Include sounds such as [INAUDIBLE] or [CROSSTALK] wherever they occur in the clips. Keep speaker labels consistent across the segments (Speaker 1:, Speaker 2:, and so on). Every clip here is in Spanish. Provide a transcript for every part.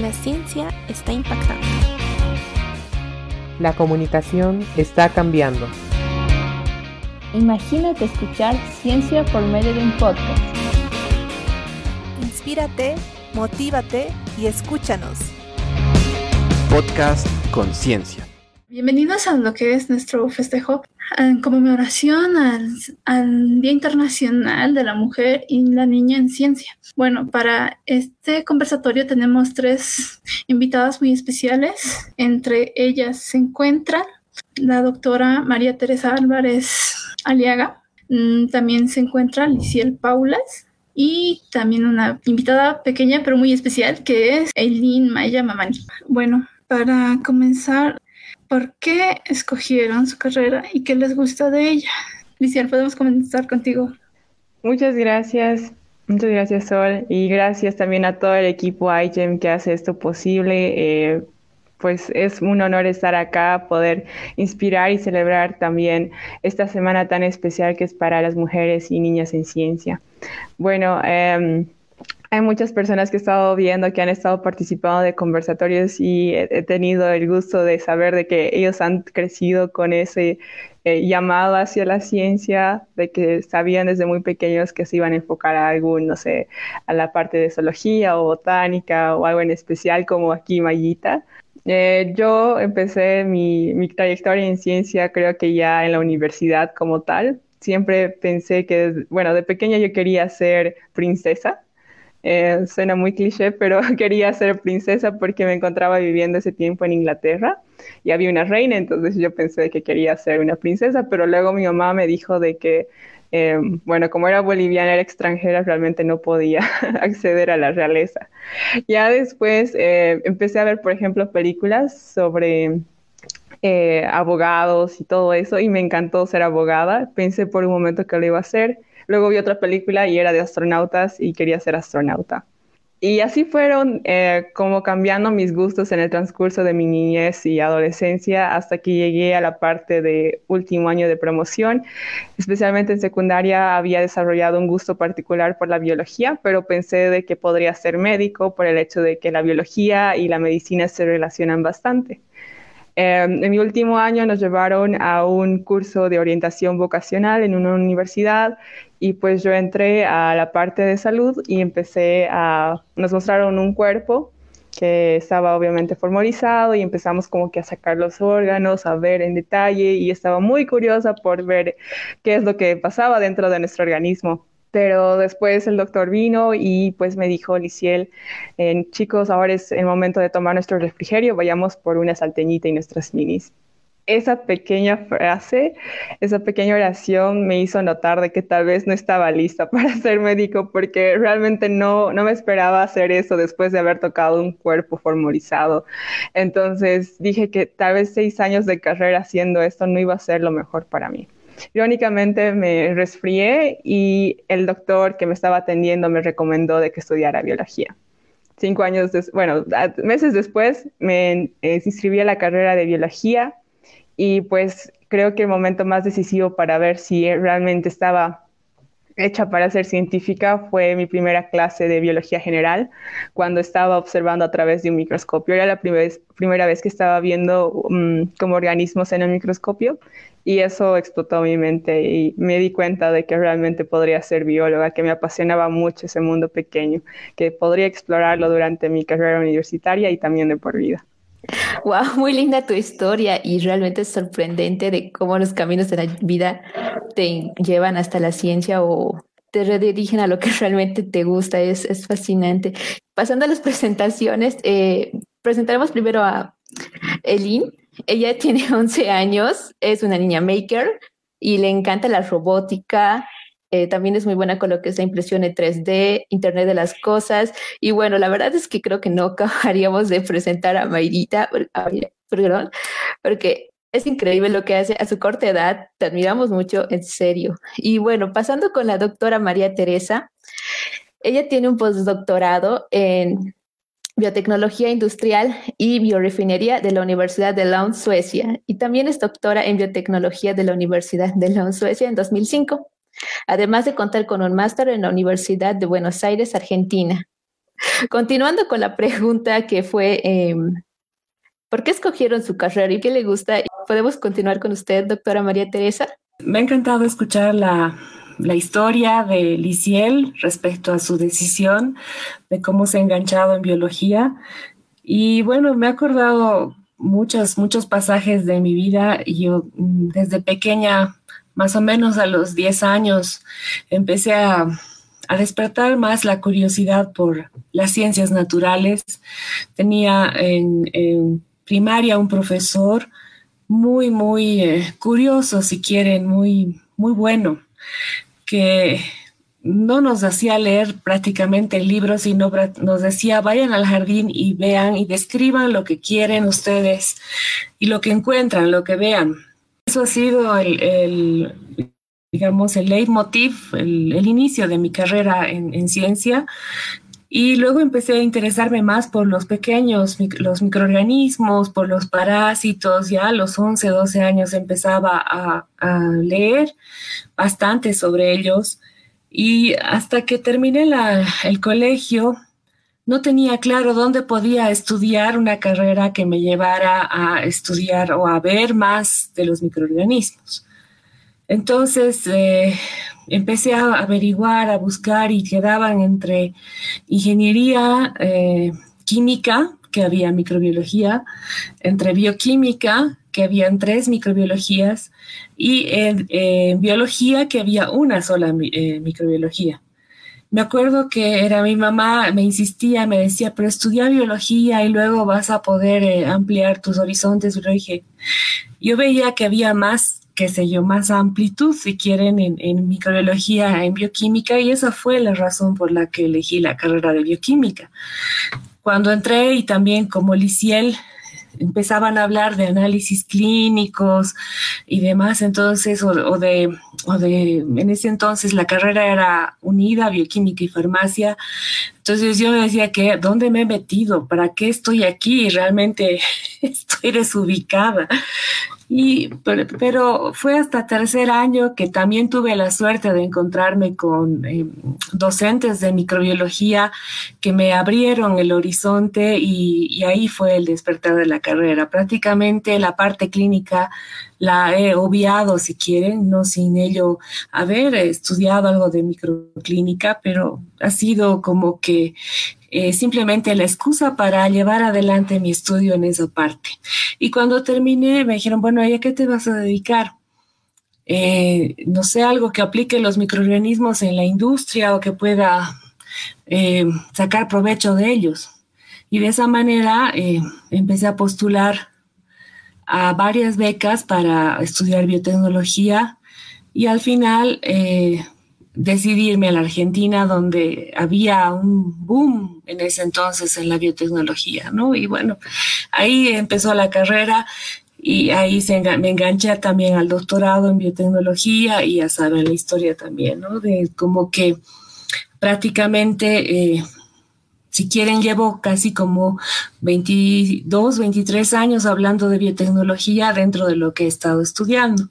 Speaker 1: La ciencia está impactando.
Speaker 2: La comunicación está cambiando.
Speaker 3: Imagínate escuchar ciencia por medio de un podcast.
Speaker 1: Inspírate, motívate y escúchanos.
Speaker 4: Podcast Conciencia.
Speaker 5: Bienvenidos a lo que es nuestro festejo en conmemoración al, Día Internacional de la Mujer y la Niña en Ciencia. Bueno, para este conversatorio tenemos tres invitadas muy especiales. Entre ellas se encuentra la doctora María Teresa Álvarez Aliaga. Mm, también se encuentra Liciel Paulas y también una invitada pequeña pero muy especial que es Eileen Maya Mamani. Bueno, para comenzar, ¿por qué escogieron su carrera y qué les gusta de ella? Licial, podemos comenzar contigo.
Speaker 6: Muchas gracias. Muchas gracias, Sol. Y gracias también a todo el equipo iGEM que hace esto posible. Eh, pues es un honor estar acá, poder inspirar y celebrar también esta semana tan especial que es para las mujeres y niñas en ciencia. Bueno, eh, hay muchas personas que he estado viendo que han estado participando de conversatorios y he, tenido el gusto de saber de que ellos han crecido con ese eh, llamado hacia la ciencia, de que sabían desde muy pequeños que se iban a enfocar a algún, no sé, a la parte de zoología o botánica o algo en especial como aquí Mayita. Eh, yo empecé mi, mi trayectoria en ciencia creo que ya en la universidad como tal. Siempre pensé que, bueno, de pequeña yo quería ser princesa eh, suena muy cliché, pero [LAUGHS] quería ser princesa porque me encontraba viviendo ese tiempo en Inglaterra y había una reina, entonces yo pensé que quería ser una princesa, pero luego mi mamá me dijo de que, eh, bueno, como era boliviana, era extranjera, realmente no podía [LAUGHS] acceder a la realeza. Ya después eh, empecé a ver, por ejemplo, películas sobre abogados y todo eso y me encantó ser abogada. Pensé por un momento que lo iba a hacer Luego vi otra película y era de astronautas y quería ser astronauta. Y así fueron eh, como cambiando mis gustos en el transcurso de mi niñez y adolescencia hasta que llegué a la parte de último año de promoción. Especialmente en secundaria había desarrollado un gusto particular por la biología, pero pensé de que podría ser médico por el hecho de que la biología y la medicina se relacionan bastante. Em, en mi último año nos llevaron a un curso de orientación vocacional en una universidad y pues yo entré a la parte de salud y empecé a, nos mostraron un cuerpo que estaba obviamente formalizado y empezamos como que a sacar los órganos, a ver en detalle y estaba muy curiosa por ver qué es lo que pasaba dentro de nuestro organismo. Pero después el doctor vino y pues me dijo, Liciel, eh, chicos, ahora es el momento de tomar nuestro refrigerio, vayamos por una salteñita y nuestras minis. Esa pequeña frase, esa pequeña oración me hizo notar de que tal vez no estaba lista [LAUGHS] para ser médico porque realmente no, no me esperaba hacer eso después de haber tocado un cuerpo formalizado. Entonces dije que tal vez seis años de carrera haciendo esto no iba a ser lo mejor para mí. [LAUGHS] Irónicamente me resfrié y el doctor que me estaba atendiendo me recomendó de que estudiara biología. Cinco años, bueno, meses después me eh, inscribí a la carrera de biología y pues creo que el momento más decisivo para ver si realmente estaba hecha para ser científica fue mi primera clase de biología general, cuando estaba observando a través de un microscopio. Era la primera vez que estaba viendo um, como organismos en el microscopio y eso explotó mi mente y me di cuenta de que realmente podría ser bióloga, que me apasionaba mucho ese mundo pequeño, que podría explorarlo durante mi carrera universitaria y también de por vida.
Speaker 3: Wow, muy linda tu historia y realmente es sorprendente de cómo los caminos de la vida te llevan hasta la ciencia o te redirigen a lo que [LAUGHS] realmente te gusta. Es, es fascinante. Pasando a las [LAUGHS] presentaciones, eh, presentaremos primero a Elin. Ella [LAUGHS] tiene 11 años, es una niña maker y le encanta la robótica, eh, también es muy buena con lo que es la impresión en 3D, Internet de las Cosas. Y bueno, la verdad es que creo que no [LAUGHS] acabaríamos de presentar a Mayrita, perdón, porque es increíble lo que hace a su corta edad. Te admiramos mucho, en serio. Y bueno, pasando con la doctora María Teresa, ella tiene un postdoctorado en biotecnología industrial y biorefinería de la Universidad de Lund, Suecia, y también es doctora en biotecnología de la Universidad de Lund, Suecia, en 2005 además de contar con un máster en la Universidad de Buenos Aires, Argentina. continuando con la pregunta que fue, em, ¿por qué escogieron su carrera y qué le gusta? ¿Podemos continuar con usted, doctora María Teresa?
Speaker 4: Me ha encantado escuchar la, la historia de Liciel respecto a su decisión, de cómo se ha enganchado en biología. Y bueno, me ha acordado muchos, muchos pasajes de mi vida. Yo desde pequeña, más o menos a los 10 años, empecé a, a despertar más la curiosidad por las ciencias naturales. Tenía en, en primaria un profesor muy, muy eh, curioso, si quieren, muy, muy bueno, que no nos hacía leer prácticamente el libro, sino nos decía, vayan al jardín y vean y describan lo que quieren ustedes y lo que encuentran, lo que vean. Eso ha sido el, digamos, el leitmotiv, el, el, inicio de mi carrera en, en ciencia y luego empecé a interesarme más por los pequeños, los microorganismos, por los parásitos. Ya a los 11, 12 años empezaba a, leer bastante sobre ellos. Y hasta que terminé la, el colegio, no tenía claro dónde podía estudiar una carrera que me llevara a estudiar o a ver más de los microorganismos. Entonces, eh, empecé a averiguar, a buscar y quedaban entre ingeniería, eh, química, que había microbiología, entre bioquímica, que habían tres microbiologías, y en eh, biología, que había una sola microbiología. Me acuerdo que era mi mamá, me insistía, me decía, pero estudia biología y luego vas a poder ampliar tus horizontes. Yo dije, yo veía que había más qué sé yo, más amplitud, si quieren, en, microbiología, en bioquímica, y esa fue la razón por la que elegí la carrera de bioquímica. Cuando entré y también como Liciel, empezaban a hablar de análisis clínicos y demás, entonces, o, de, o de, en ese entonces la carrera era unida, bioquímica y farmacia, entonces yo decía que, ¿dónde me he metido? ¿Para qué estoy aquí? Realmente [LAUGHS] estoy desubicada. Y, pero, fue hasta tercer año que también tuve la suerte de encontrarme con eh, docentes de microbiología que me abrieron el horizonte y, ahí fue el despertar de la carrera. Prácticamente la parte clínica la he obviado, si quieren, no sin ello haber estudiado algo de microclínica, pero ha sido como que eh, simplemente la excusa para llevar adelante mi estudio en esa parte. Y cuando terminé me dijeron, bueno, ¿y a qué te vas a dedicar? Eh, no sé, algo que aplique los microorganismos en la industria o que pueda eh, sacar provecho de ellos. Y de esa manera empecé a postular a varias becas para estudiar biotecnología y al final decidirme a la Argentina, donde había un boom en ese entonces en la biotecnología, ¿no? Y bueno, ahí empezó la carrera y ahí me enganché también al doctorado en biotecnología y ya saben la historia también, ¿no? De como que prácticamente eh, si quieren, llevo casi como 22, 23 años hablando de biotecnología dentro de lo que he estado estudiando,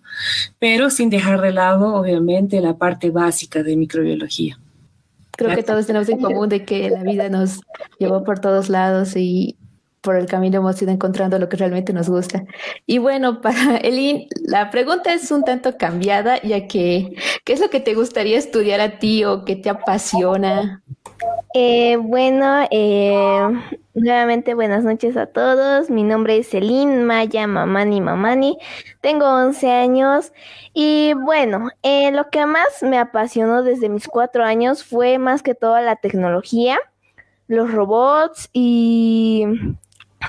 Speaker 4: pero sin dejar de lado, obviamente, la parte básica de microbiología.
Speaker 3: Creo que todos tenemos en común de que la vida nos llevó por todos lados y por el camino hemos ido encontrando lo que realmente nos gusta. Y bueno, [LAUGHS] para Elin, la pregunta es un tanto cambiada, ya que, ¿qué es lo que te gustaría estudiar a ti o qué te apasiona?
Speaker 7: Eh, bueno, eh, nuevamente buenas noches a todos. Mi nombre es Celine Maya Mamani Mamani. Tengo 11 años y bueno, eh, lo que más me apasionó desde mis cuatro años fue más que todo la tecnología, los robots y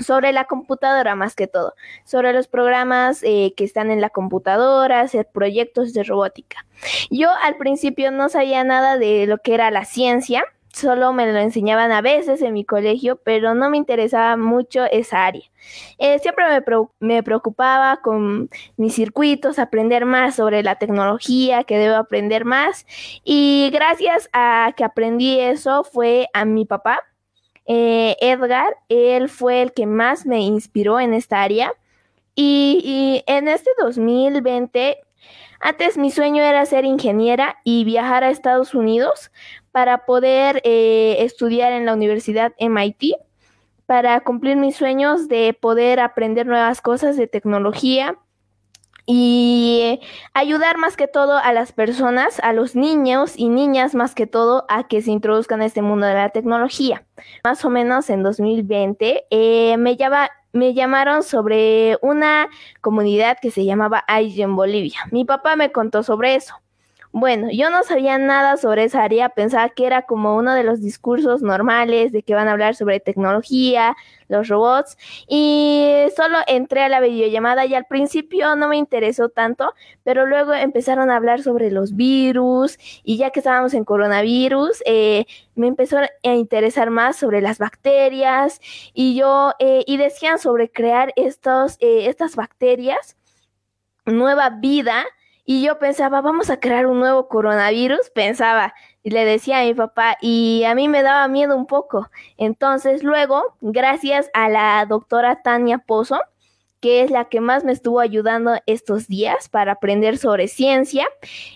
Speaker 7: sobre la computadora más que todo, sobre los programas que están en la computadora, hacer proyectos de robótica. Yo al principio no sabía nada de lo que era la ciencia solo me lo enseñaban a veces en mi colegio, pero no me interesaba mucho esa área. Eh, siempre me, preocupaba con mis circuitos, aprender más sobre la tecnología, que debo aprender más. Y gracias a que aprendí eso fue a mi papá, eh, Edgar, él fue el que más me inspiró en esta área. Y, en este 2020 Antes mi sueño era ser ingeniera y viajar a Estados Unidos para poder eh, estudiar en la Universidad MIT, para cumplir mis sueños de poder aprender nuevas cosas de tecnología y ayudar más que todo a las personas, a los niños y niñas más que todo, a que se introduzcan a este mundo de la tecnología. Más o menos en 2020 eh, me, me llamaron sobre una comunidad que se llamaba AI en Bolivia. Mi papá me contó sobre eso. Bueno, yo no sabía nada sobre esa área, pensaba que era como uno de los discursos normales de que van a hablar sobre tecnología, los robots, y solo entré a la videollamada y al principio no me interesó tanto, pero luego empezaron a hablar sobre los virus y ya que estábamos en coronavirus, eh, me empezó a interesar más sobre las bacterias y yo, eh, y decían sobre crear estos, eh, estas bacterias, nueva vida, y yo pensaba, vamos a crear un nuevo coronavirus, pensaba, y le decía a mi papá, y a mí me daba miedo un poco. Entonces luego, gracias a la doctora Tania Pozo, que es la que más me estuvo ayudando estos días para aprender sobre ciencia.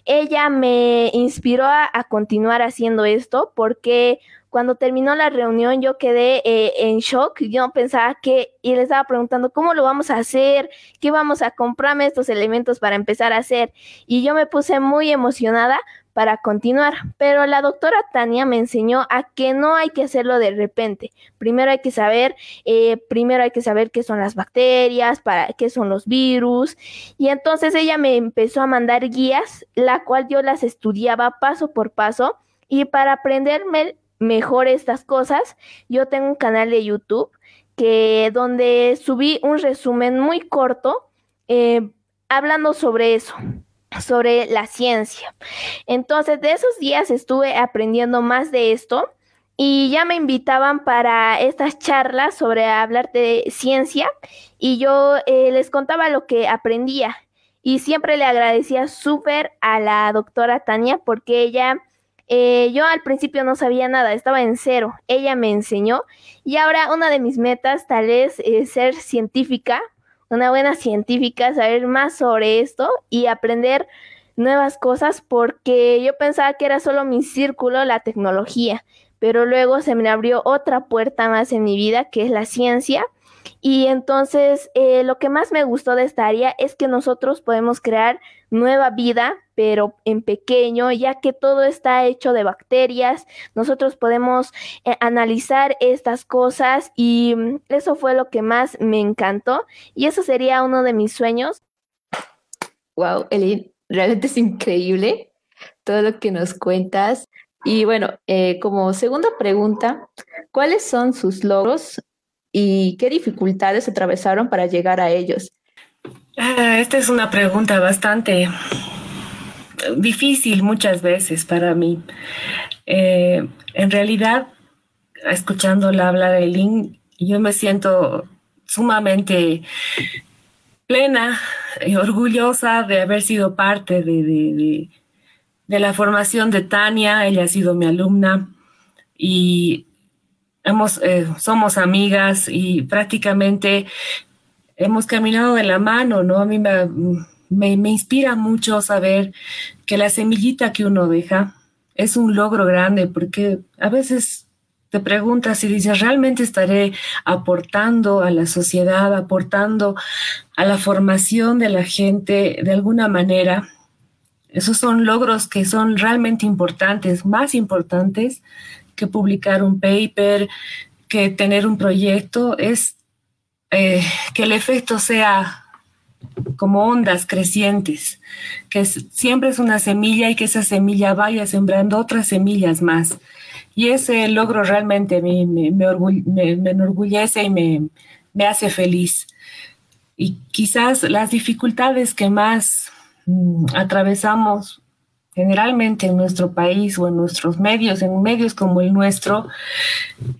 Speaker 7: Ella me inspiró a, a, continuar haciendo esto porque cuando terminó la reunión yo quedé eh, en shock, yo pensaba que, y le estaba preguntando, ¿cómo lo vamos a hacer? ¿Qué vamos a comprarme estos elementos para empezar a hacer? Y yo me puse muy emocionada para continuar, pero la doctora Tania me enseñó a que no hay que hacerlo de repente. Primero hay que saber, eh, primero hay que saber qué son las bacterias, para qué son los virus, y entonces ella me empezó a mandar guías, la cual yo las estudiaba paso por paso, y para aprenderme mejor estas cosas, yo tengo un canal de YouTube que donde subí un resumen muy corto eh, hablando sobre eso sobre la ciencia. Entonces, de esos días estuve aprendiendo más de esto y ya me invitaban para estas charlas sobre hablar de ciencia y yo eh, les contaba lo que aprendía y siempre le agradecía súper a la doctora Tania porque ella eh, yo al principio no sabía nada, estaba en cero. Ella me enseñó y ahora una de mis metas tal es ser científica, una buena científica, saber más sobre esto y aprender nuevas cosas porque yo pensaba que era solo mi círculo la tecnología, pero luego se me abrió otra puerta más en mi vida que es la ciencia y entonces eh, lo que más me gustó de esta área es que nosotros podemos crear nueva vida, pero en pequeño, ya que todo está hecho de bacterias. Nosotros podemos eh, analizar estas cosas y mm, eso fue lo que más me encantó y eso sería uno de mis sueños.
Speaker 3: Wow, Eli, realmente es increíble todo lo que nos cuentas. Y bueno, eh, como segunda pregunta, ¿cuáles son sus logros y qué dificultades atravesaron para llegar a ellos?
Speaker 4: Ah, esta es una pregunta bastante difícil muchas veces para mí. Eh, en realidad, escuchándola hablar de Lynn, yo me siento sumamente plena y orgullosa de haber sido parte de, de la formación de Tania. Ella ha sido mi alumna y hemos, eh, somos amigas y prácticamente hemos caminado de la mano, ¿no? A mí me, me, inspira mucho saber que la semillita que uno deja es un logro grande, porque a veces te preguntas y dices, ¿realmente estaré aportando a la sociedad, aportando a la formación de la gente de alguna manera? Esos son logros que son realmente importantes, más importantes que publicar un paper, que tener un proyecto, es eh, que el efecto sea como ondas crecientes, que siempre es una semilla y que esa semilla vaya sembrando otras semillas más. Y ese logro realmente me, me, me, enorgullece y me, me hace feliz. Y quizás las dificultades que más mm, atravesamos generalmente en nuestro país o en nuestros medios, en medios como el nuestro,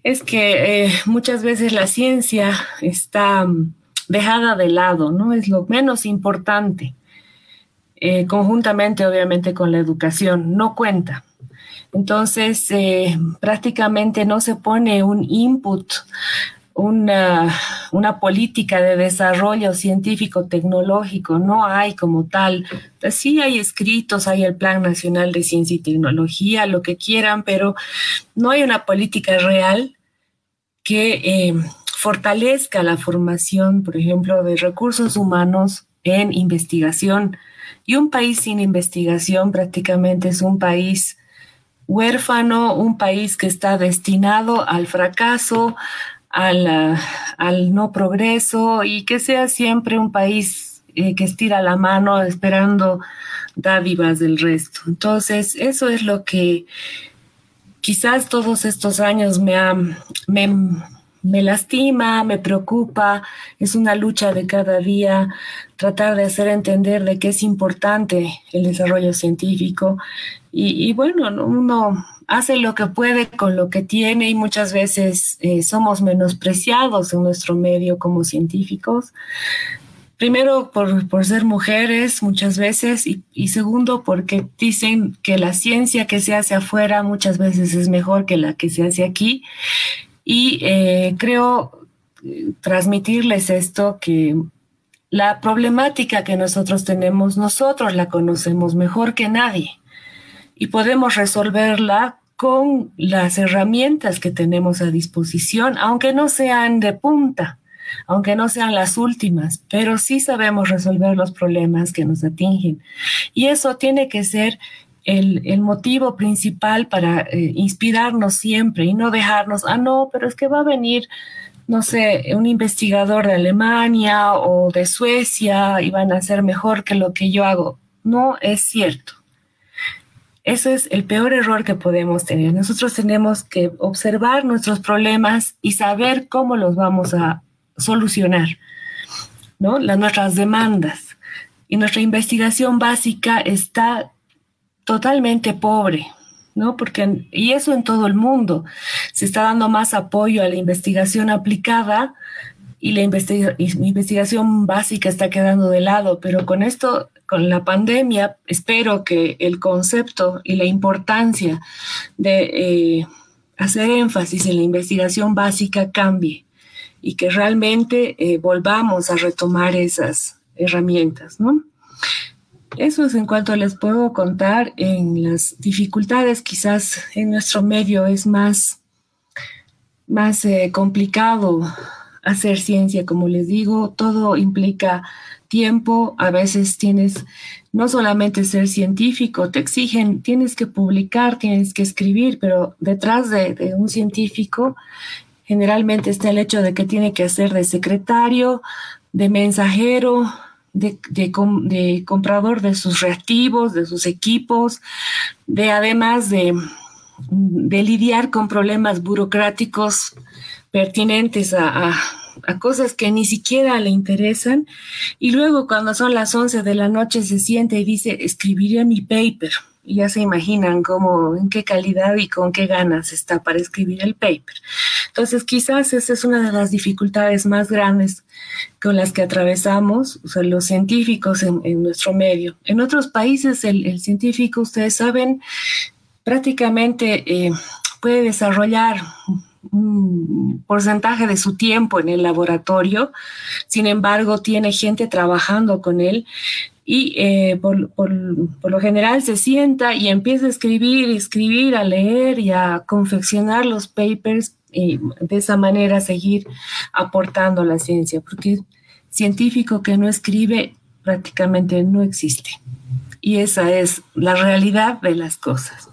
Speaker 4: es que eh, muchas veces la ciencia está mm, dejada de lado, ¿no? Es lo menos importante, eh, conjuntamente obviamente con la educación, no cuenta. Entonces, eh, prácticamente no se pone un input una, una política de desarrollo científico tecnológico, no hay como tal. Sí hay escritos, hay el Plan Nacional de Ciencia y Tecnología, lo que quieran, pero no hay una política real que eh, fortalezca la formación, por ejemplo, de recursos humanos en investigación. Y un país sin investigación prácticamente es un país huérfano, un país que está destinado al fracaso, al, al no progreso y que sea siempre un país eh, que estira la mano esperando dádivas del resto. Entonces, eso es lo que quizás todos estos años me, ha, me, me lastima, me preocupa, es una lucha de cada día tratar de hacer entender de que es importante el desarrollo científico y, bueno, uno hace lo que puede con lo que tiene y muchas veces eh, somos menospreciados en nuestro medio como científicos. Primero por, por ser mujeres muchas veces y, y, segundo porque dicen que la ciencia que se hace afuera muchas veces es mejor que la que se hace aquí. Y eh, creo transmitirles esto que la problemática que nosotros tenemos, nosotros la conocemos mejor que nadie y podemos resolverla con las herramientas que tenemos a disposición, aunque no sean de punta, aunque no sean las últimas, pero sí sabemos resolver los problemas que nos atingen. Y eso tiene que ser el, motivo principal para eh, inspirarnos siempre y no dejarnos, ah, no, pero es que va a venir, no sé, un investigador de Alemania o de Suecia y van a ser mejor que lo que yo hago. No es cierto. Eso es el peor error que podemos tener. Nosotros tenemos que observar nuestros problemas y saber cómo los vamos a solucionar, ¿no? Las, nuestras demandas. Y nuestra investigación básica está totalmente pobre, ¿no? Porque, y eso en todo el mundo, se está dando más apoyo a la investigación aplicada y la investigación básica está quedando de lado, pero con esto con la pandemia, espero que el concepto y la importancia de eh, hacer énfasis en la investigación básica cambie y que realmente eh, volvamos a retomar esas herramientas, ¿no? Eso es en cuanto les puedo contar en las dificultades, quizás en nuestro medio es más, más eh, complicado hacer ciencia, como les digo, todo implica tiempo, a veces tienes no solamente ser científico, te exigen, tienes que publicar, tienes que escribir, pero detrás de, un científico generalmente está el hecho de que tiene que hacer de secretario, de mensajero, de, de, comprador de sus reactivos, de sus equipos, de además de, de lidiar con problemas burocráticos pertinentes a, a, cosas que ni siquiera le interesan. Y luego cuando son las 11 de la noche se siente y dice, escribiré mi paper. Ya se imaginan cómo, en qué calidad y con qué ganas está para escribir el paper. Entonces, quizás esa es una de las dificultades más grandes con las que atravesamos, o los científicos en, nuestro medio. En otros países, el, científico, ustedes saben, prácticamente eh, puede desarrollar un porcentaje de su tiempo en el laboratorio, sin embargo tiene gente trabajando con él y eh, por, por, por, lo general se sienta y empieza a escribir, escribir, a leer y a confeccionar los papers y de esa manera seguir aportando a la ciencia, porque científico que no escribe prácticamente no existe. Y esa es la realidad de las cosas.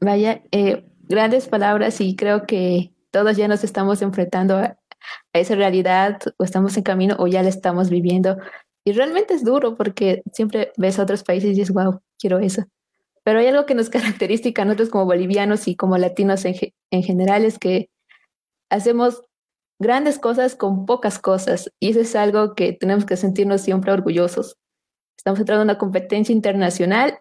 Speaker 3: Vaya, eh, grandes palabras y creo que todos ya nos estamos enfrentando a, esa realidad o estamos en camino o ya la estamos viviendo. Y realmente es duro porque siempre ves a otros países y dices, wow, quiero eso. Pero hay algo que nos [LAUGHS] caracteriza a nosotros como bolivianos y como latinos en, en general es que hacemos grandes cosas con pocas cosas y eso es algo que tenemos que sentirnos siempre orgullosos. Estamos entrando en una competencia internacional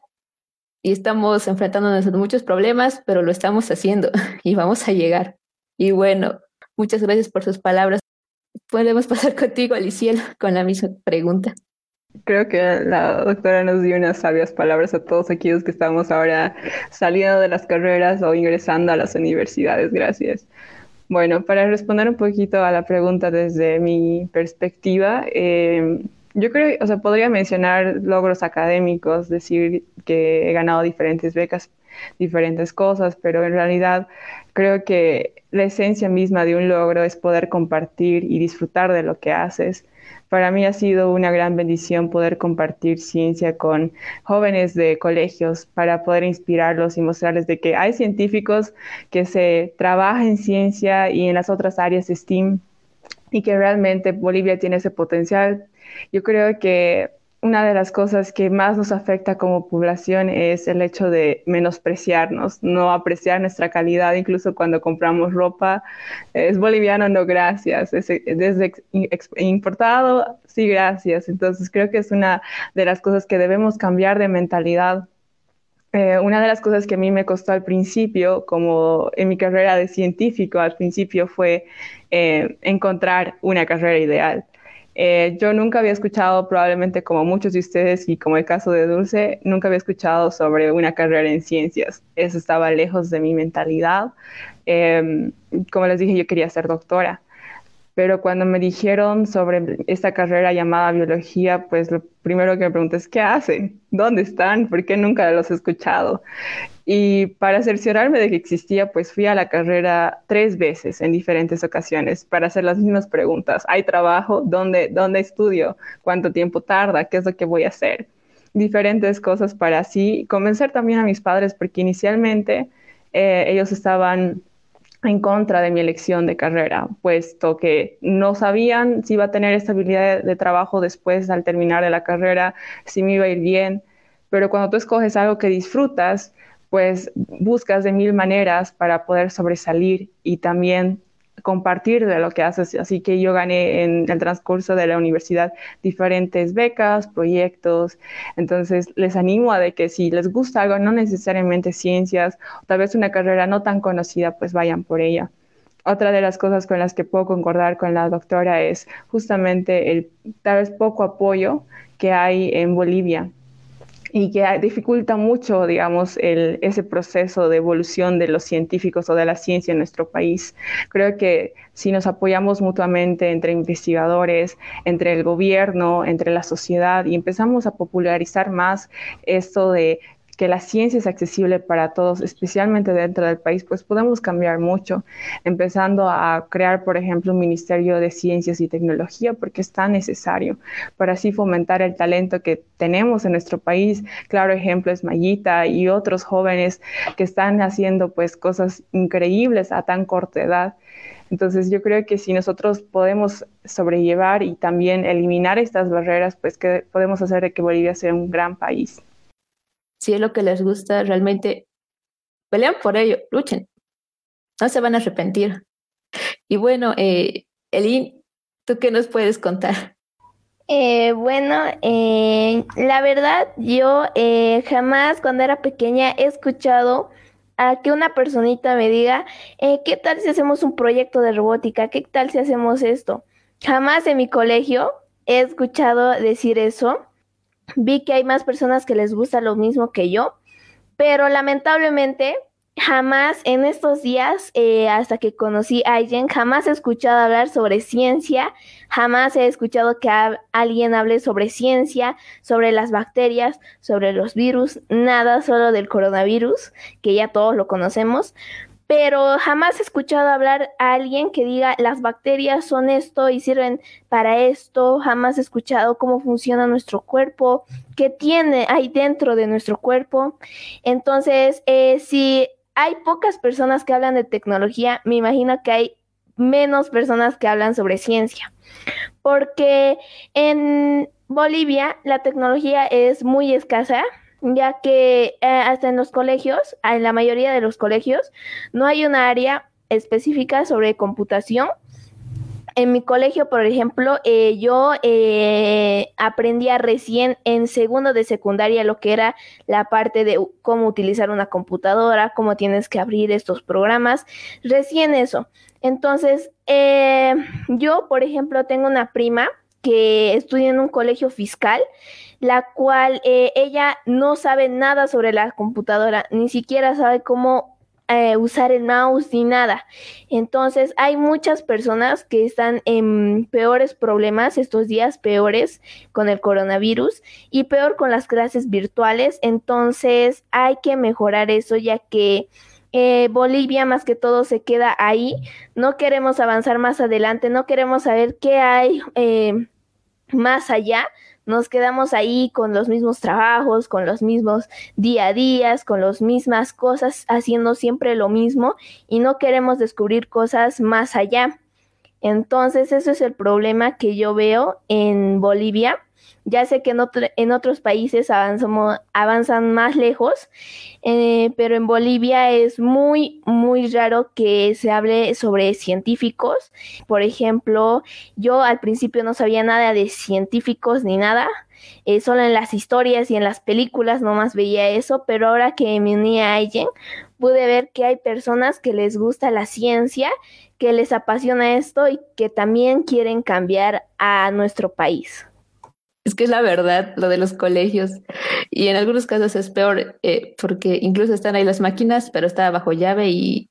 Speaker 3: y estamos enfrentándonos a muchos problemas, pero lo estamos haciendo [LAUGHS] y vamos a llegar. Y bueno, muchas gracias por sus palabras. Podemos pasar contigo, Aliciel, con la misma pregunta.
Speaker 6: Creo que la doctora nos dio unas sabias palabras a todos aquellos que estamos ahora saliendo de las carreras o ingresando a las universidades. Gracias. Bueno, para responder un poquito a la pregunta desde mi perspectiva, eh, yo creo, o sea, podría mencionar logros académicos, decir que he ganado diferentes becas, diferentes cosas, pero en realidad creo que la esencia misma de un logro es poder compartir y disfrutar de lo que haces. Para mí ha sido una gran bendición poder compartir ciencia con jóvenes de colegios para poder inspirarlos y mostrarles de que hay científicos que se trabajan en ciencia y en las otras áreas de STEAM y que realmente Bolivia tiene ese potencial. Yo creo que una de las cosas que más nos afecta como población es el hecho de menospreciarnos, no apreciar nuestra calidad, incluso cuando compramos ropa. Es boliviano, no gracias. Es, importado, sí, gracias. Entonces creo que es una de las cosas que debemos cambiar de mentalidad. Eh, una de las cosas que a mí me costó al principio, como en mi carrera de científico, al principio fue eh, encontrar una carrera ideal. Eh, yo nunca había escuchado, probablemente como muchos de ustedes y como el caso de Dulce, nunca había escuchado sobre una carrera en ciencias. Eso estaba lejos de mi mentalidad. Em, como les dije, yo quería ser doctora. Pero cuando me dijeron sobre esta carrera llamada biología, pues lo primero que me pregunté es, ¿qué hacen? ¿Dónde están? ¿Por qué nunca los he escuchado? Y para cerciorarme de que existía, pues fui a la carrera tres veces en diferentes ocasiones para hacer las mismas preguntas. ¿Hay trabajo? ¿Dónde, dónde estudio? ¿Cuánto tiempo tarda? ¿Qué es lo que voy a hacer? Diferentes cosas para así convencer también a mis padres, porque inicialmente eh, ellos estaban en contra de mi elección de carrera, puesto que no sabían si iba a tener estabilidad de trabajo después al terminar de la carrera, si me iba a ir bien. Pero cuando tú escoges algo que disfrutas, pues buscas de mil maneras para poder sobresalir y también compartir de lo que haces. Así que yo gané en el transcurso de la universidad diferentes becas, proyectos. Entonces les animo a de que si les gusta algo, no necesariamente ciencias, tal vez una carrera no tan conocida, pues vayan por ella. Otra de las cosas con las que puedo concordar con la doctora es justamente el tal vez poco apoyo que hay en Bolivia y que dificulta mucho, digamos, el, ese proceso de evolución de los científicos o de la ciencia en nuestro país. Creo que si nos apoyamos mutuamente entre investigadores, entre el gobierno, entre la sociedad y empezamos a popularizar más esto de que la ciencia es accesible para todos, especialmente dentro del país, pues podemos cambiar mucho, empezando a crear, por ejemplo, un Ministerio de Ciencias y Tecnología, porque es tan necesario para así fomentar el talento que tenemos en nuestro país. Claro ejemplo es Mayita y otros jóvenes que están haciendo pues cosas increíbles a tan corta edad. Entonces yo creo que si nosotros podemos sobrellevar y también eliminar estas barreras, pues que podemos hacer de que Bolivia sea un gran país
Speaker 3: si es lo que les gusta, realmente pelean por ello, luchen. No se van a arrepentir. Y bueno, eh, Elin, ¿tú qué nos puedes contar?
Speaker 7: Eh, bueno, eh, la verdad, yo eh, jamás cuando era pequeña he escuchado a que una personita me diga, eh, ¿qué tal si hacemos un proyecto de robótica? ¿Qué tal si hacemos esto? Jamás en mi colegio he escuchado decir eso vi que hay más personas que les gusta lo mismo que yo, pero lamentablemente jamás en estos días, eh, hasta que conocí a alguien, jamás he escuchado hablar sobre ciencia, jamás he escuchado que alguien hable sobre ciencia, sobre las bacterias, sobre los virus, nada solo del coronavirus, que ya todos lo conocemos, pero jamás he escuchado hablar a alguien que diga las bacterias son esto y sirven para esto, jamás he escuchado cómo funciona nuestro cuerpo, qué tiene ahí dentro de nuestro cuerpo. Entonces, eh, si hay pocas personas que hablan de tecnología, me imagino que hay menos personas que hablan sobre ciencia, porque en Bolivia la tecnología es muy escasa ya que eh, hasta en los colegios, en la mayoría de los colegios, no hay una área específica sobre computación. En mi colegio, por ejemplo, eh, yo eh, aprendía recién en segundo de secundaria lo que era la parte de cómo utilizar una computadora, cómo tienes que abrir estos programas, recién eso. Entonces, yo, por ejemplo, tengo una prima que estudia en un colegio fiscal la cual eh, ella no sabe nada sobre la computadora, ni siquiera sabe cómo eh, usar el mouse ni nada. Entonces hay muchas personas que están en peores problemas estos días, peores con el coronavirus y peor con las clases virtuales. Entonces hay que mejorar eso ya que eh, Bolivia más que todo se queda ahí. No queremos avanzar más adelante, no queremos saber qué hay eh, más allá nos quedamos ahí con los mismos trabajos, con los mismos día a días, con las mismas cosas, haciendo siempre lo mismo y no queremos descubrir cosas más allá. Entonces, eso es el problema que yo veo en Bolivia ya sé que en, otros países avanzan más lejos, eh, pero en Bolivia es muy, muy raro que se hable sobre científicos. Por ejemplo, yo al principio no sabía nada de científicos ni nada. Eh, solo en las historias y en las películas nomás veía eso, pero ahora que me uní a alguien, pude ver que hay personas que les gusta la ciencia, que les apasiona esto y que también quieren cambiar a nuestro país.
Speaker 3: Es que es la verdad lo de los colegios. Y en algunos casos es peor eh, porque incluso están ahí las máquinas, pero está bajo llave y,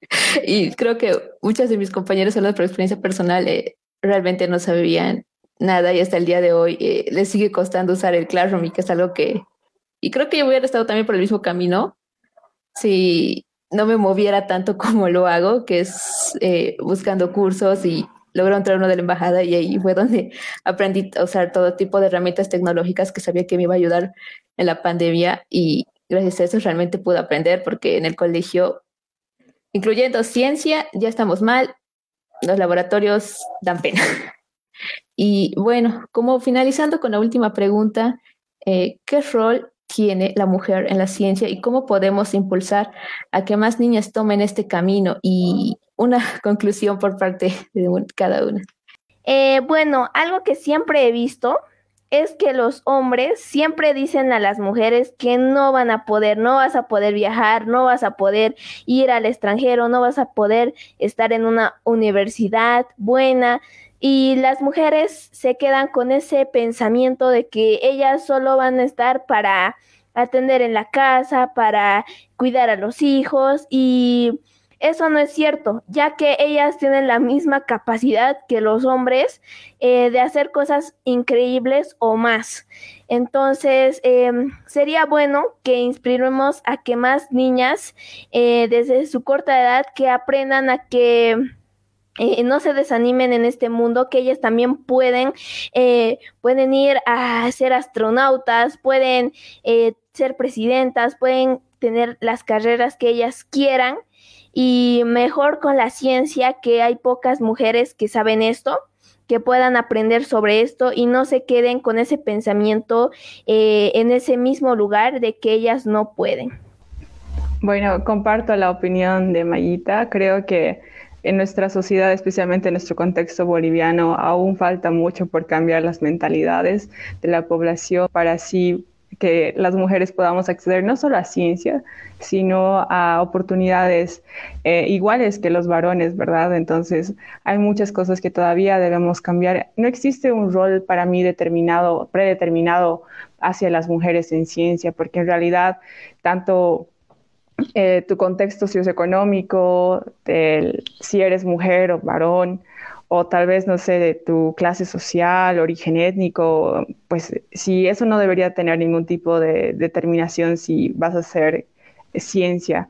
Speaker 3: [LAUGHS] y creo que muchas de mis compañeros, hablando por experiencia personal, eh, realmente no sabían nada y hasta el día de hoy eh, les sigue costando usar el Classroom y que es algo que... Y creo que yo hubiera estado también por el mismo camino si no me moviera tanto [LAUGHS] como lo hago, que es buscando cursos y logró entrar uno de la embajada y ahí fue donde aprendí a usar todo tipo de herramientas tecnológicas que sabía que me iba a ayudar en la pandemia y gracias a eso realmente pude aprender porque en el colegio, incluyendo ciencia, ya estamos mal, los laboratorios dan pena. [LAUGHS] Y bueno, como finalizando con la última pregunta, eh, ¿qué rol tiene la mujer en la ciencia y cómo podemos impulsar a que más niñas tomen este camino y una [LAUGHS] conclusión por parte de cada una.
Speaker 7: Eh, bueno, algo que siempre he visto es que los hombres siempre dicen a las mujeres que no van a poder, no vas a poder viajar, no vas a poder ir al extranjero, no vas a poder estar en una universidad buena. Y las mujeres se quedan con ese pensamiento de que ellas solo van a estar para atender en la casa, para cuidar a los hijos y eso no es cierto, ya que ellas tienen la misma capacidad que los hombres eh, de hacer cosas increíbles o más. Entonces, em, sería bueno que inspiremos a que más niñas eh, desde su corta edad que aprendan a que eh, no se desanimen en este mundo, que ellas también pueden, pueden ir a ser astronautas, pueden ser presidentas, pueden tener las carreras que ellas quieran y mejor con la ciencia que hay pocas mujeres que saben esto que puedan aprender sobre esto y no se queden con ese pensamiento eh, en ese mismo lugar de que ellas no pueden.
Speaker 6: Bueno, comparto la opinión de Mayita. Creo que en nuestra sociedad, especialmente en nuestro contexto boliviano, aún falta mucho por cambiar las mentalidades de la población para así que las mujeres podamos acceder no solo a ciencia, sino a oportunidades eh, iguales que los varones, ¿verdad? Entonces, hay muchas cosas que todavía debemos cambiar. No existe un rol para mí determinado, predeterminado hacia las mujeres en ciencia, porque en realidad tanto eh, tu contexto socioeconómico, si eres mujer o varón, o tal vez, no sé, de tu clase social, origen étnico, pues si eso no debería tener ningún tipo de determinación si vas a hacer ciencia.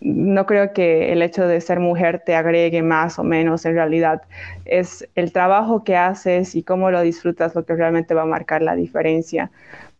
Speaker 6: No creo que el hecho de ser mujer te agregue más o menos, en realidad es el trabajo que haces y cómo lo disfrutas lo que realmente va a marcar la diferencia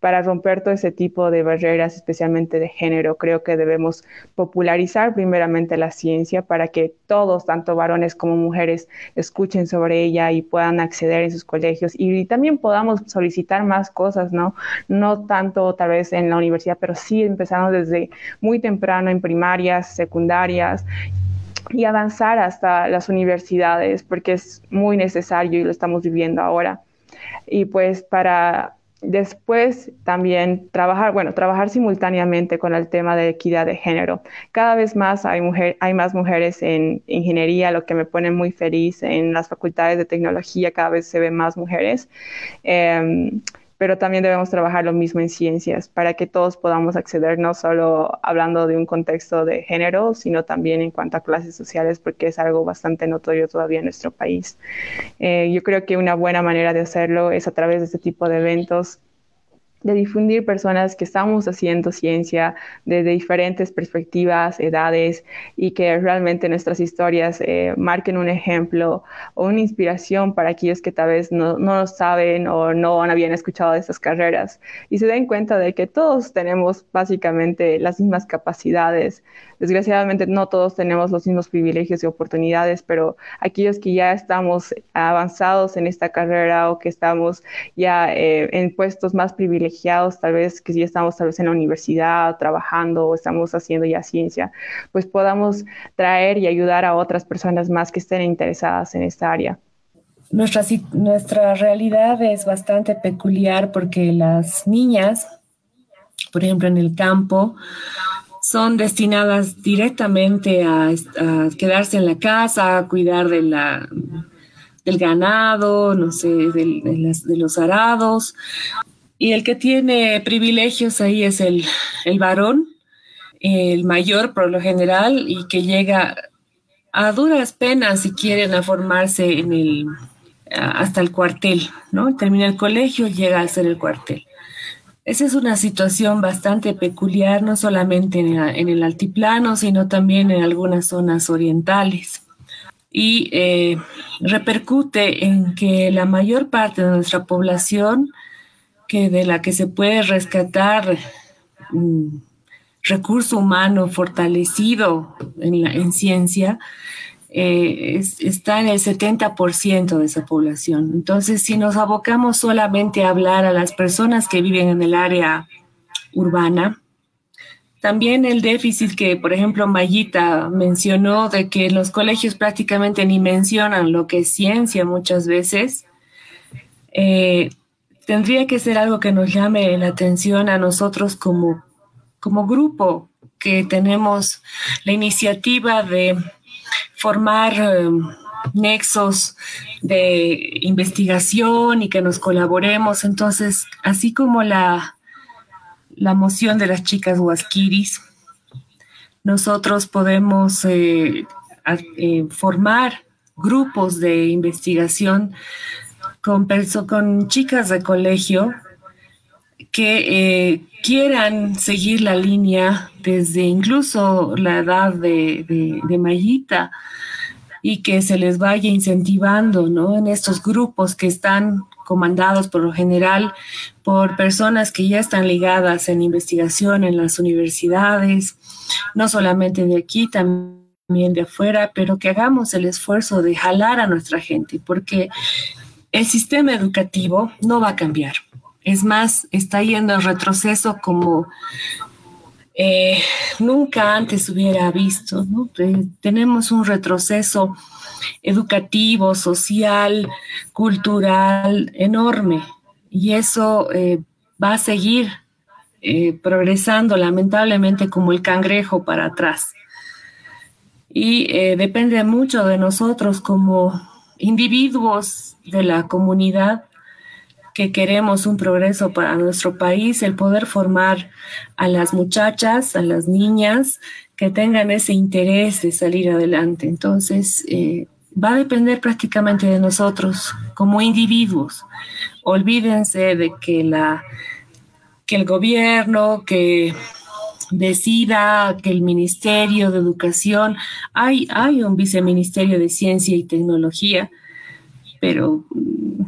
Speaker 6: para romper todo ese tipo de barreras, especialmente de género. Creo que debemos popularizar primeramente la ciencia para que todos, tanto varones como mujeres, escuchen sobre ella y puedan acceder en sus colegios y, también podamos solicitar más cosas, ¿no? No tanto tal vez en la universidad, pero sí empezando desde muy temprano en primarias, secundarias y avanzar hasta las universidades, porque es muy necesario y lo estamos viviendo ahora. Y pues para Después también trabajar, bueno, trabajar simultáneamente con el tema de equidad de género. Cada vez más hay, mujer, hay más mujeres en ingeniería, lo que me pone muy feliz. En las facultades de tecnología cada vez se ven más mujeres. Em, pero también debemos trabajar lo mismo en ciencias para que todos podamos acceder, no solo hablando de un contexto de género, sino también en cuanto a clases sociales, porque es algo bastante notorio todavía en nuestro país. Eh, yo creo que una buena manera de hacerlo es a través de este tipo de eventos de difundir personas que estamos haciendo ciencia desde diferentes perspectivas, edades y que realmente nuestras historias eh, marquen un ejemplo o una inspiración para aquellos que tal vez no, no lo saben o no habían escuchado de estas carreras y se den cuenta de que todos tenemos básicamente las mismas capacidades. Desgraciadamente no todos tenemos los mismos privilegios y oportunidades, pero aquellos que ya estamos avanzados en esta carrera o que estamos ya eh, en puestos más privilegiados, tal vez que si estamos tal vez en la universidad trabajando o estamos haciendo ya ciencia, pues podamos traer y ayudar a otras personas más que estén interesadas en esta área.
Speaker 4: Nuestra, nuestra realidad es bastante peculiar porque las niñas, por ejemplo, en el campo, son destinadas directamente a, quedarse en la casa, a cuidar de la, del ganado, no sé, de los arados, y el que tiene privilegios ahí es el, varón, el mayor por lo general, y que llega a duras penas si quieren a formarse en el, hasta el cuartel, ¿no? Termina el colegio, llega a ser el cuartel. Esa es una situación bastante peculiar, no solamente en, el altiplano, sino también en algunas zonas orientales. Y eh, repercute en que la mayor parte de nuestra población que de la que se puede rescatar un recurso humano fortalecido en, la, en ciencia, eh, está en el 70% de esa población. Entonces, si nos abocamos solamente a hablar a las personas que viven en el área urbana, también el déficit que, por ejemplo, Mayita mencionó de que los colegios prácticamente ni mencionan lo que es ciencia muchas veces, eh, tendría que ser algo que nos llame la atención a nosotros como, como grupo que tenemos la iniciativa de formar em, nexos de investigación y que nos colaboremos. Entonces, así como la, la moción de las chicas huasquiris, nosotros podemos eh, eh, formar grupos de investigación con, con chicas de colegio que eh, quieran seguir la línea desde incluso la edad de, de, de Mayita y que se les vaya incentivando ¿no? en estos grupos que están comandados por lo general por personas que ya están ligadas en investigación en las universidades, no solamente de aquí, también de afuera, pero que hagamos el esfuerzo de jalar a nuestra gente, porque el sistema educativo no va a cambiar. Es más, está yendo en retroceso como eh, nunca antes hubiera visto. tenemos un retroceso educativo, social, cultural enorme y eso eh, va a seguir eh, progresando lamentablemente como el cangrejo para atrás. Y depende mucho de nosotros como individuos de la comunidad que queremos un progreso para nuestro país, el poder formar a las muchachas, a las niñas que tengan ese interés de salir adelante. Entonces, eh, va a depender prácticamente de nosotros como individuos. Olvídense de que, la, que el gobierno, que decida que el Ministerio de Educación, hay, hay un viceministerio de Ciencia y Tecnología, pero mm,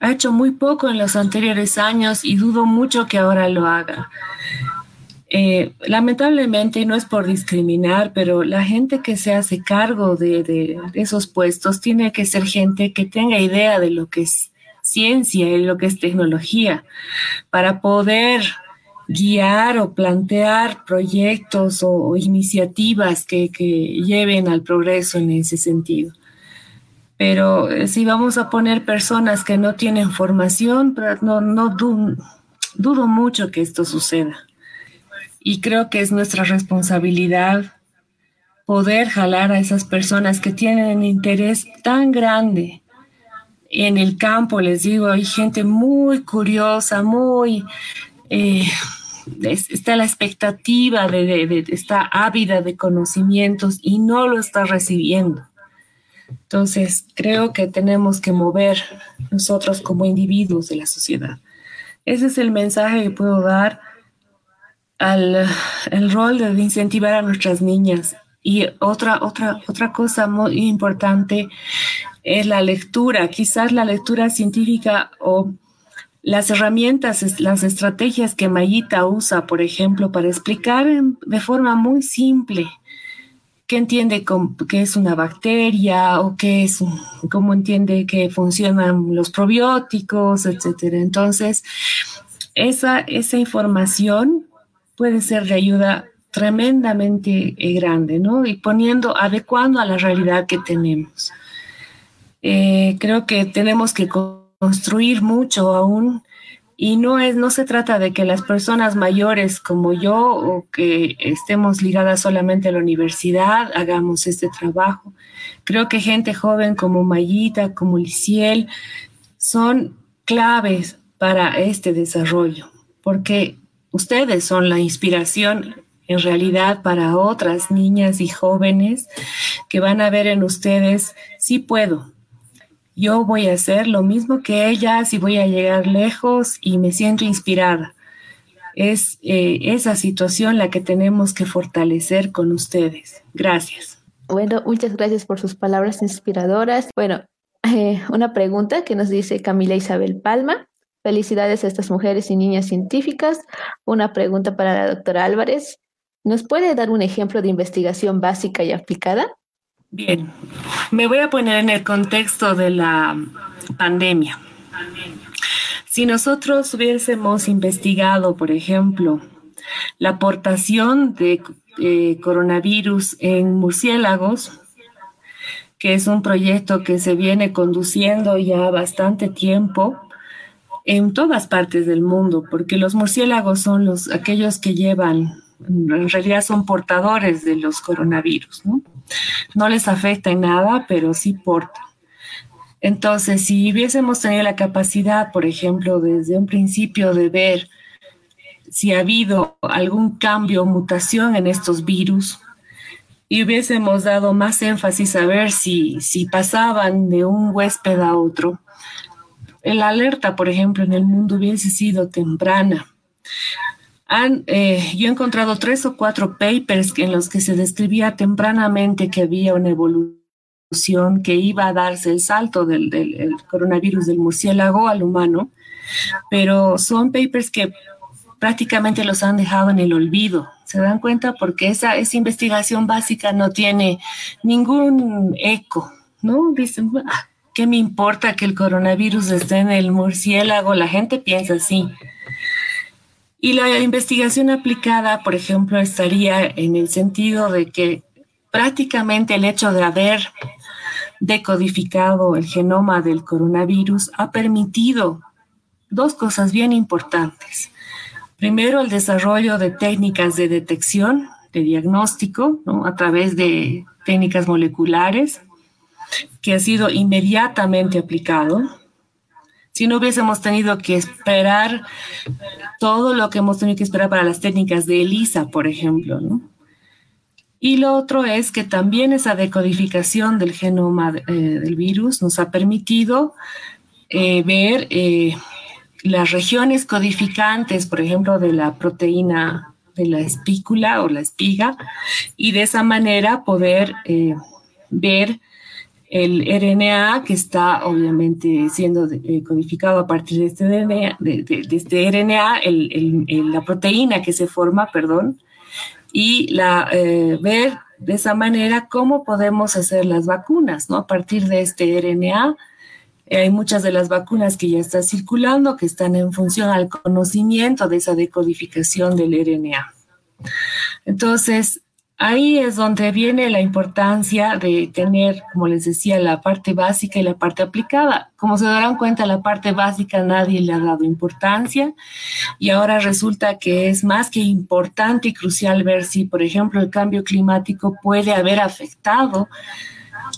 Speaker 4: ha hecho muy poco en los anteriores años y dudo mucho que ahora lo haga. Eh, lamentablemente, no es por discriminar, pero la gente que se hace cargo de, de, esos puestos tiene que ser gente que tenga idea de lo que es ciencia y lo que es tecnología, para poder guiar o plantear proyectos o, iniciativas que, lleven al progreso en ese sentido. Pero eh, si vamos a poner personas que no tienen formación, no, no dudo mucho que esto suceda. Y creo que es nuestra responsabilidad poder jalar a esas personas que tienen interés tan grande en el campo, les digo, hay gente muy curiosa, muy... Eh, está la expectativa de, de, está ávida de conocimientos y no lo está recibiendo. Entonces, creo que tenemos que mover nosotros como individuos de la sociedad. Ese es el mensaje que puedo dar al el rol de incentivar a nuestras niñas. Y otra, otra, otra cosa muy importante es la lectura, quizás la lectura científica o las herramientas, las estrategias que Mayita usa, por ejemplo, para explicar de forma muy simple qué entiende qué es una bacteria o qué es, cómo entiende que funcionan los probióticos, etcétera. Entonces, esa, esa información puede ser de ayuda tremendamente eh, grande, ¿no? Y poniendo, adecuando a la realidad que tenemos. Eh, creo que tenemos que construir mucho aún y no es no se trata de que las personas mayores como yo o que estemos ligadas solamente a la universidad hagamos este trabajo. Creo que gente joven como Mayita, como Liciel son claves para este desarrollo, porque ustedes son la inspiración en realidad para otras niñas y jóvenes que van a ver en ustedes, sí puedo, yo voy a hacer lo mismo que ellas y voy a llegar lejos y me siento inspirada. Es eh, esa situación la que tenemos que fortalecer con ustedes. Gracias.
Speaker 3: Bueno, muchas gracias por sus palabras inspiradoras. Bueno, eh, una pregunta que nos dice Camila Isabel Palma. Felicidades a estas mujeres y niñas científicas. Una pregunta para la doctora Álvarez. ¿Nos puede dar un ejemplo de investigación básica y aplicada?
Speaker 4: Bien, me voy a poner en el contexto de la pandemia. Si nosotros hubiésemos investigado, por ejemplo, la aportación de eh, coronavirus en murciélagos, que es un proyecto que se viene conduciendo ya bastante tiempo en todas partes del mundo, porque los murciélagos son los aquellos que llevan, en realidad son portadores de los coronavirus, ¿no? No les afecta en nada, pero sí porta. Entonces, si hubiésemos tenido la capacidad, por ejemplo, desde un principio de ver si ha habido algún cambio o mutación en estos virus, y hubiésemos dado más énfasis a ver si, si pasaban de un huésped a otro, la alerta, por ejemplo, en el mundo hubiese sido temprana. Han, eh, yo he encontrado tres o cuatro papers en los que se describía tempranamente que había una evolución, que iba a darse el salto del, del coronavirus del murciélago al humano, pero son papers que prácticamente los han dejado en el olvido. ¿Se dan cuenta? Porque esa, esa investigación básica no tiene ningún eco, ¿no? Dicen, ¿qué me importa que el coronavirus esté en el murciélago? La gente piensa así. Y la investigación aplicada, por ejemplo, estaría en el sentido de que prácticamente el hecho de haber decodificado el genoma del coronavirus ha permitido dos cosas bien importantes. Primero, el desarrollo de técnicas de detección, de diagnóstico, a través de técnicas moleculares, que ha sido inmediatamente aplicado si no hubiésemos tenido que esperar todo lo que hemos tenido que esperar para las técnicas de ELISA, por ejemplo, ¿no? Y lo otro es que también esa decodificación del genoma eh, del virus nos ha permitido eh, ver eh, las regiones codificantes, por ejemplo, de la proteína de la espícula o la espiga, y de esa manera poder ver el RNA que está obviamente siendo eh, codificado a partir de este RNA, de, este RNA la proteína que se forma, perdón, y la, eh, ver de esa manera cómo podemos hacer las vacunas, ¿no? A partir de este RNA. Eh, hay muchas de las vacunas que ya están circulando, que están en función al conocimiento de esa decodificación del RNA. Entonces, Ahí es donde viene la importancia de tener, como les decía, la parte básica y la parte aplicada. Como se darán cuenta, la parte básica nadie le ha dado importancia y ahora resulta que es más que importante y crucial ver si, por ejemplo, el cambio climático puede haber afectado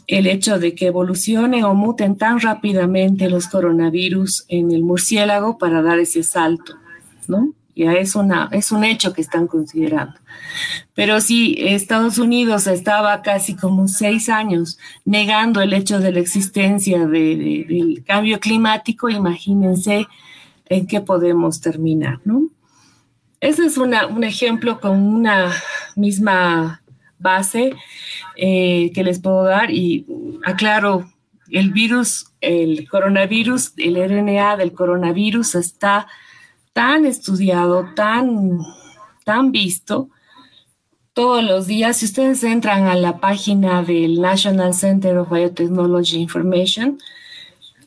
Speaker 4: el hecho de que evolucionen o muten tan rápidamente los coronavirus en el murciélago para dar ese salto, ¿no? Es, una, es un hecho que están considerando. Pero si Estados Unidos estaba casi como seis años negando el hecho de la existencia del cambio climático, imagínense en qué podemos terminar, ¿no? Ese es un ejemplo con una misma base eh, que les puedo dar y aclaro, el virus, el coronavirus, el RNA del coronavirus está tan estudiado, tan, tan visto todos los días. Si ustedes entran a la página del National Center of Biotechnology Information,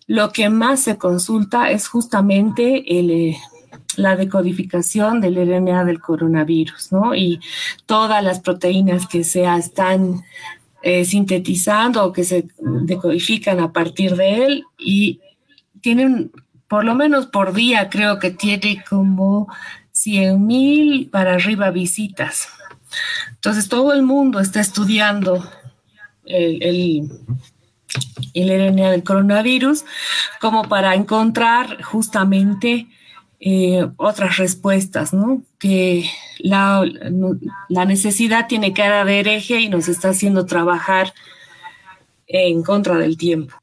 Speaker 4: lo que más se consulta es justamente el, la decodificación del RNA del coronavirus, ¿no? Y todas las proteínas que se están eh, sintetizando o que se decodifican a partir de él y tienen por lo menos por día creo que tiene como 100 mil para arriba visitas. Entonces todo el mundo está estudiando el, el, RNA del coronavirus como para encontrar justamente eh, otras respuestas, ¿no? Que la, la, necesidad tiene cara de hereje y nos está haciendo trabajar en contra del tiempo.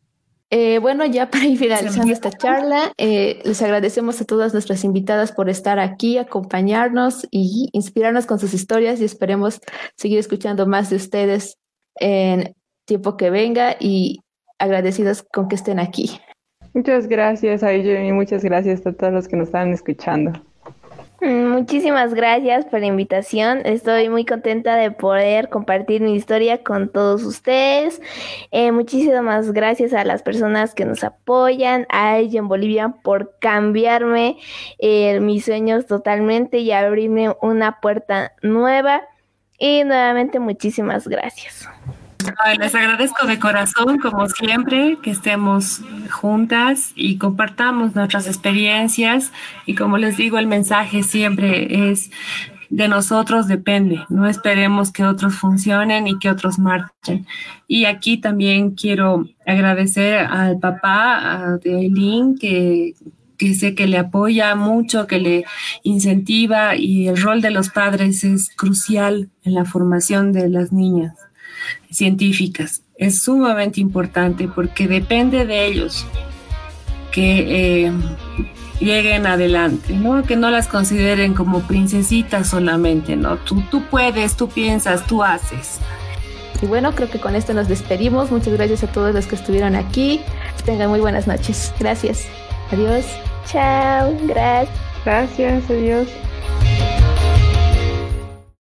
Speaker 3: Eh, bueno, ya para ir finalizando esta charla, eh, les agradecemos a todas nuestras invitadas por estar aquí, acompañarnos y inspirarnos con sus historias y esperemos seguir escuchando más de ustedes en tiempo que venga y agradecidos con que estén aquí.
Speaker 6: Muchas gracias a y muchas gracias a todos los que nos están escuchando.
Speaker 7: Mm, muchísimas gracias por la invitación. Estoy muy contenta de poder compartir mi historia con todos ustedes. Eh, muchísimas gracias a las personas que nos apoyan, a ella en Bolivia por cambiarme eh, mis sueños totalmente y abrirme una puerta nueva. Y nuevamente muchísimas gracias
Speaker 4: les agradezco de corazón, como siempre, que estemos juntas y compartamos nuestras experiencias. Y como les digo, el mensaje siempre es de nosotros depende. No esperemos que otros funcionen y que otros marchen. Y aquí también quiero agradecer al papá de Eileen, que, que sé que le apoya mucho, que le incentiva y el rol de los padres es crucial en la formación de las niñas científicas. Es sumamente importante porque depende de ellos que eh, lleguen adelante, ¿no? Que no las consideren como princesitas solamente, ¿no? Tú, tú puedes, tú piensas, tú haces.
Speaker 3: Y bueno, creo que con esto nos despedimos. Muchas gracias a todos los que estuvieron aquí. Tengan muy buenas noches. Gracias. Adiós.
Speaker 7: Chao. Gracias.
Speaker 6: Gracias. Adiós.